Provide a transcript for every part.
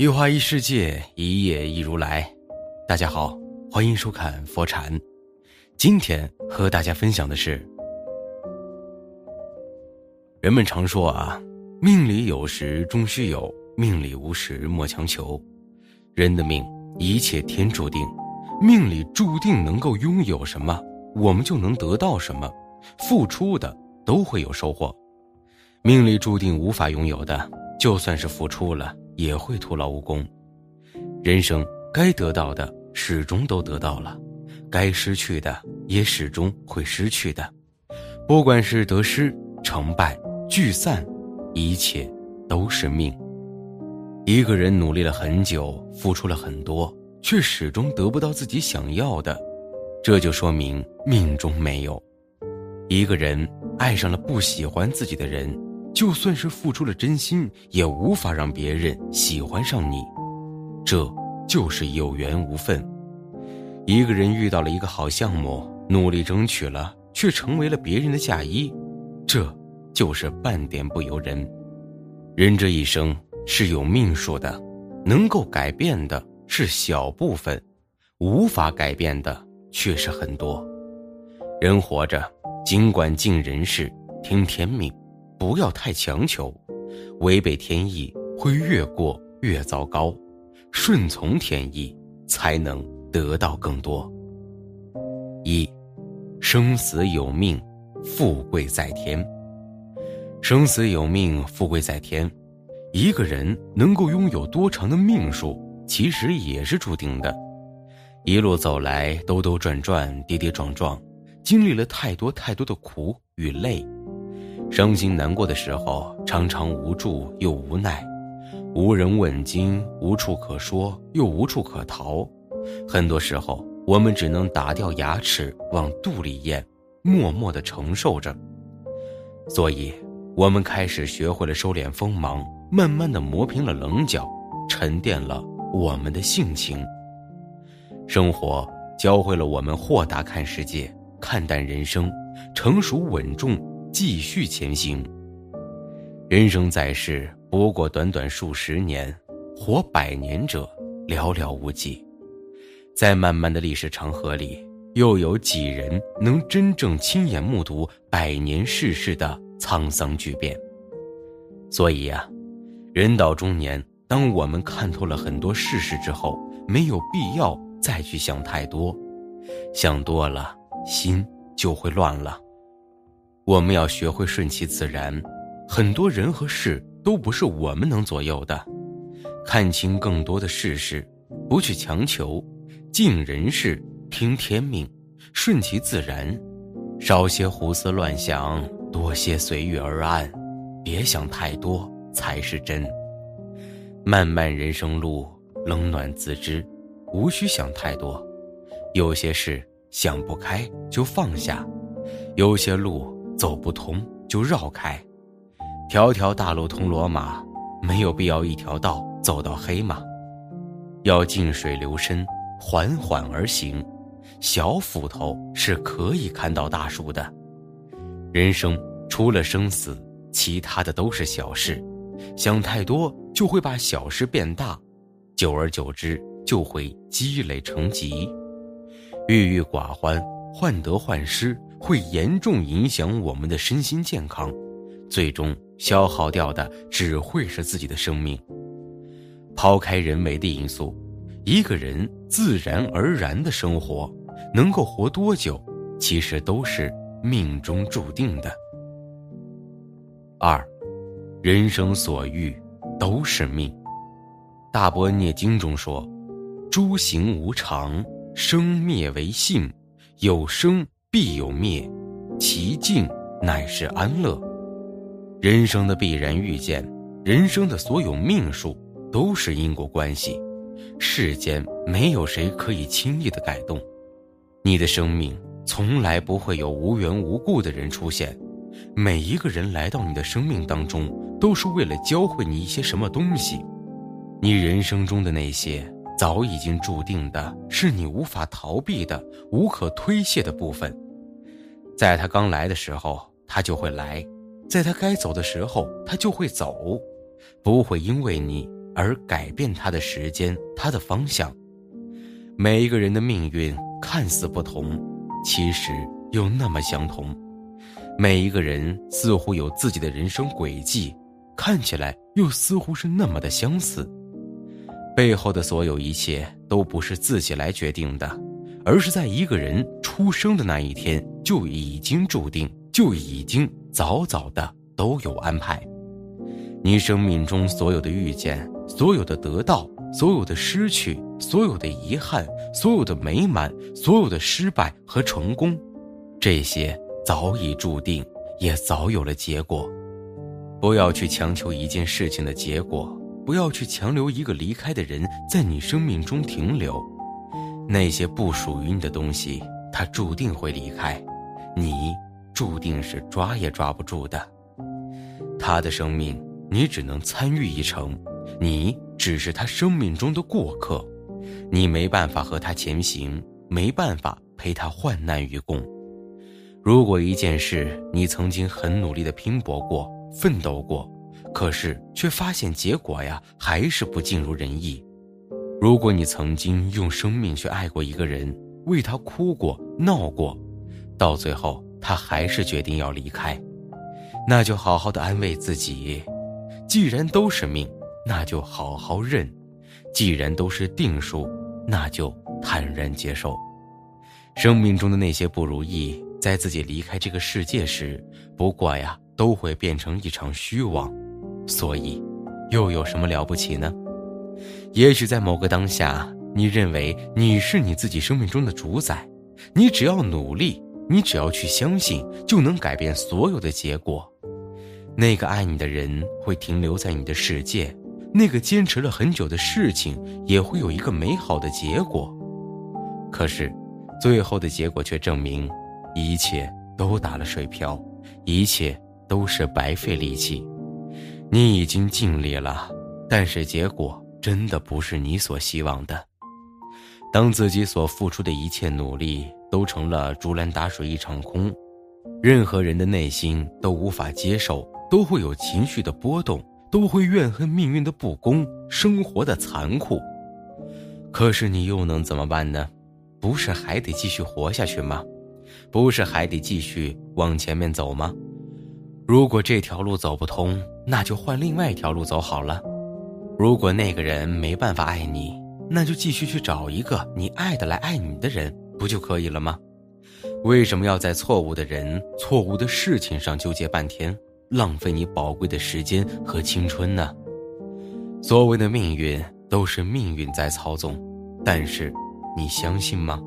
一花一世界，一叶一如来。大家好，欢迎收看佛禅。今天和大家分享的是：人们常说啊，命里有时终须有，命里无时莫强求。人的命，一切天注定，命里注定能够拥有什么，我们就能得到什么。付出的都会有收获，命里注定无法拥有的，就算是付出了。也会徒劳无功。人生该得到的始终都得到了，该失去的也始终会失去的。不管是得失、成败、聚散，一切都是命。一个人努力了很久，付出了很多，却始终得不到自己想要的，这就说明命中没有。一个人爱上了不喜欢自己的人。就算是付出了真心，也无法让别人喜欢上你，这就是有缘无分。一个人遇到了一个好项目，努力争取了，却成为了别人的嫁衣，这就是半点不由人。人这一生是有命数的，能够改变的是小部分，无法改变的却是很多。人活着，尽管尽人事，听天命。不要太强求，违背天意会越过越糟糕，顺从天意才能得到更多。一，生死有命，富贵在天。生死有命，富贵在天。一个人能够拥有多长的命数，其实也是注定的。一路走来，兜兜转转，跌跌撞撞，经历了太多太多的苦与累。伤心难过的时候，常常无助又无奈，无人问津，无处可说，又无处可逃。很多时候，我们只能打掉牙齿往肚里咽，默默的承受着。所以，我们开始学会了收敛锋芒，慢慢的磨平了棱角，沉淀了我们的性情。生活教会了我们豁达看世界，看淡人生，成熟稳重。继续前行。人生在世，不过短短数十年，活百年者寥寥无几。在漫漫的历史长河里，又有几人能真正亲眼目睹百年世事的沧桑巨变？所以呀，人到中年，当我们看透了很多世事之后，没有必要再去想太多，想多了，心就会乱了。我们要学会顺其自然，很多人和事都不是我们能左右的。看清更多的事实，不去强求，尽人事，听天命，顺其自然，少些胡思乱想，多些随遇而安，别想太多才是真。漫漫人生路，冷暖自知，无需想太多。有些事想不开就放下，有些路。走不通就绕开，条条大路通罗马，没有必要一条道走到黑马。要静水流深，缓缓而行，小斧头是可以砍倒大树的。人生除了生死，其他的都是小事，想太多就会把小事变大，久而久之就会积累成疾，郁郁寡欢，患得患失。会严重影响我们的身心健康，最终消耗掉的只会是自己的生命。抛开人为的因素，一个人自然而然的生活，能够活多久，其实都是命中注定的。二，人生所遇都是命。大般涅经中说：“诸行无常，生灭为性，有生。”必有灭，其境乃是安乐。人生的必然遇见，人生的所有命数都是因果关系。世间没有谁可以轻易的改动。你的生命从来不会有无缘无故的人出现。每一个人来到你的生命当中，都是为了教会你一些什么东西。你人生中的那些。早已经注定的是你无法逃避的、无可推卸的部分，在他刚来的时候，他就会来；在他该走的时候，他就会走，不会因为你而改变他的时间、他的方向。每一个人的命运看似不同，其实又那么相同。每一个人似乎有自己的人生轨迹，看起来又似乎是那么的相似。背后的所有一切都不是自己来决定的，而是在一个人出生的那一天就已经注定，就已经早早的都有安排。你生命中所有的遇见，所有的得到，所有的失去，所有的遗憾，所有的美满，所有的失败和成功，这些。早已注定，也早有了结果。不要去强求一件事情的结果，不要去强留一个离开的人在你生命中停留。那些不属于你的东西，它注定会离开，你注定是抓也抓不住的。他的生命，你只能参与一程，你只是他生命中的过客，你没办法和他前行，没办法陪他患难与共。如果一件事你曾经很努力的拼搏过、奋斗过，可是却发现结果呀还是不尽如人意；如果你曾经用生命去爱过一个人，为他哭过、闹过，到最后他还是决定要离开，那就好好的安慰自己：既然都是命，那就好好认；既然都是定数，那就坦然接受。生命中的那些不如意。在自己离开这个世界时，不过呀，都会变成一场虚妄，所以，又有什么了不起呢？也许在某个当下，你认为你是你自己生命中的主宰，你只要努力，你只要去相信，就能改变所有的结果。那个爱你的人会停留在你的世界，那个坚持了很久的事情也会有一个美好的结果。可是，最后的结果却证明。一切都打了水漂，一切都是白费力气。你已经尽力了，但是结果真的不是你所希望的。当自己所付出的一切努力都成了竹篮打水一场空，任何人的内心都无法接受，都会有情绪的波动，都会怨恨命运的不公，生活的残酷。可是你又能怎么办呢？不是还得继续活下去吗？不是还得继续往前面走吗？如果这条路走不通，那就换另外一条路走好了。如果那个人没办法爱你，那就继续去找一个你爱的来爱你的人，不就可以了吗？为什么要在错误的人、错误的事情上纠结半天，浪费你宝贵的时间和青春呢？所谓的命运都是命运在操纵，但是你相信吗？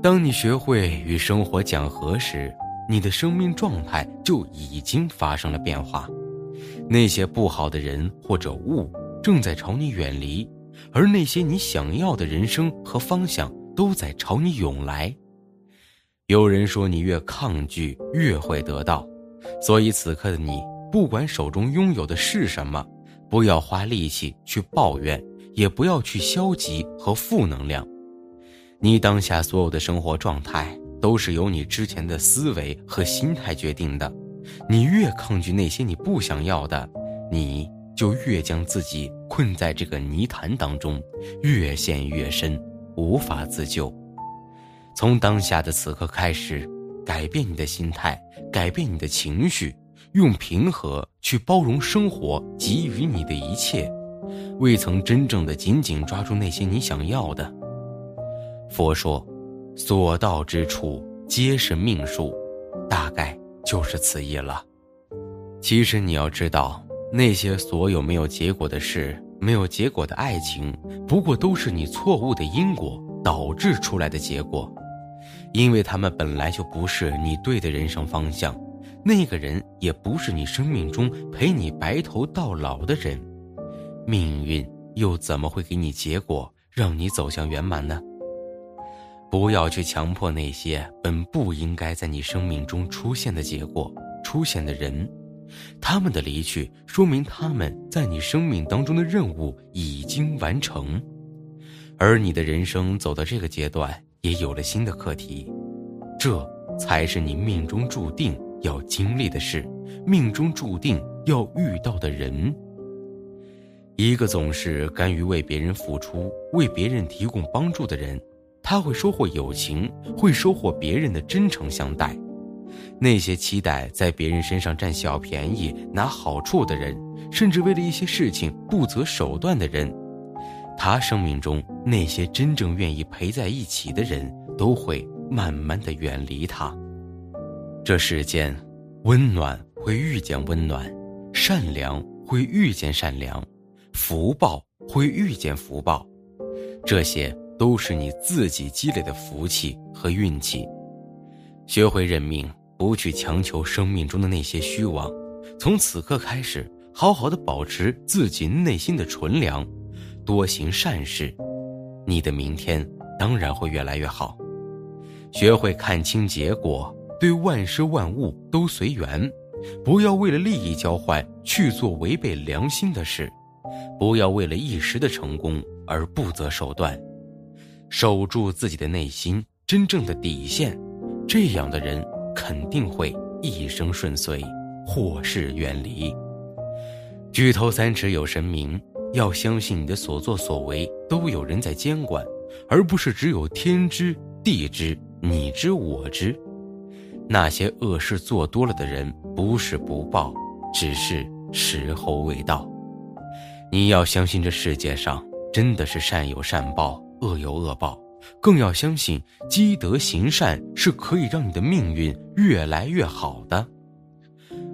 当你学会与生活讲和时，你的生命状态就已经发生了变化。那些不好的人或者物正在朝你远离，而那些你想要的人生和方向都在朝你涌来。有人说，你越抗拒，越会得到。所以此刻的你，不管手中拥有的是什么，不要花力气去抱怨，也不要去消极和负能量。你当下所有的生活状态，都是由你之前的思维和心态决定的。你越抗拒那些你不想要的，你就越将自己困在这个泥潭当中，越陷越深，无法自救。从当下的此刻开始，改变你的心态，改变你的情绪，用平和去包容生活给予你的一切。未曾真正的紧紧抓住那些你想要的。佛说：“所到之处皆是命数，大概就是此意了。其实你要知道，那些所有没有结果的事，没有结果的爱情，不过都是你错误的因果导致出来的结果，因为他们本来就不是你对的人生方向，那个人也不是你生命中陪你白头到老的人，命运又怎么会给你结果，让你走向圆满呢？”不要去强迫那些本不应该在你生命中出现的结果、出现的人，他们的离去说明他们在你生命当中的任务已经完成，而你的人生走到这个阶段也有了新的课题，这才是你命中注定要经历的事，命中注定要遇到的人。一个总是甘于为别人付出、为别人提供帮助的人，他会收获友情，会收获别人的真诚相待。那些期待在别人身上占小便宜、拿好处的人，甚至为了一些事情不择手段的人，他生命中那些真正愿意陪在一起的人，都会慢慢的远离他。这世间，温暖会遇见温暖，善良会遇见善良，福报会遇见福报，这些都是你自己积累的福气和运气。学会认命。不去强求生命中的那些虚妄，从此刻开始，好好的保持自己内心的纯良，多行善事，你的明天当然会越来越好。学会看清结果，对万事万物都随缘，不要为了利益交换去做违背良心的事，不要为了一时的成功而不择手段，守住自己的内心真正的底线，这样的人。肯定会一生顺遂，祸事远离。举头三尺有神明，要相信你的所作所为都有人在监管，而不是只有天知地知你知我知。那些恶事做多了的人，不是不报，只是时候未到。你要相信这世界上真的是善有善报，恶有恶报。更要相信积德行善是可以让你的命运越来越好的。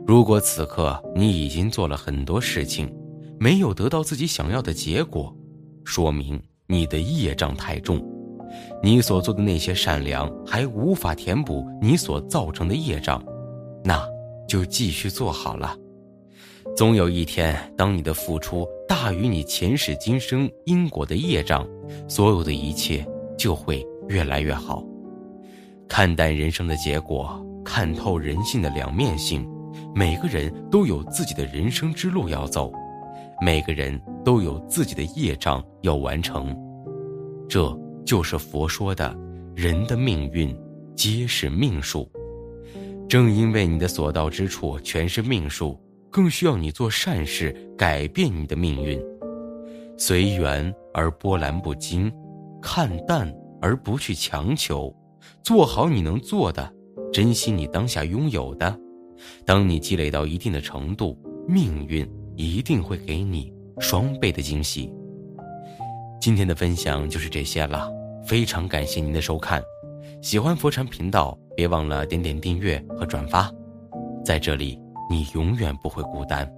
如果此刻你已经做了很多事情，没有得到自己想要的结果，说明你的业障太重，你所做的那些善良还无法填补你所造成的业障，那就继续做好了。总有一天，当你的付出大于你前世今生因果的业障，所有的一切。就会越来越好。看淡人生的结果，看透人性的两面性。每个人都有自己的人生之路要走，每个人都有自己的业障要完成。这就是佛说的“人的命运皆是命数”。正因为你的所到之处全是命数，更需要你做善事改变你的命运。随缘而波澜不惊。看淡而不去强求，做好你能做的，珍惜你当下拥有的。当你积累到一定的程度，命运一定会给你双倍的惊喜。今天的分享就是这些了，非常感谢您的收看。喜欢佛禅频道，别忘了点点订阅和转发，在这里你永远不会孤单。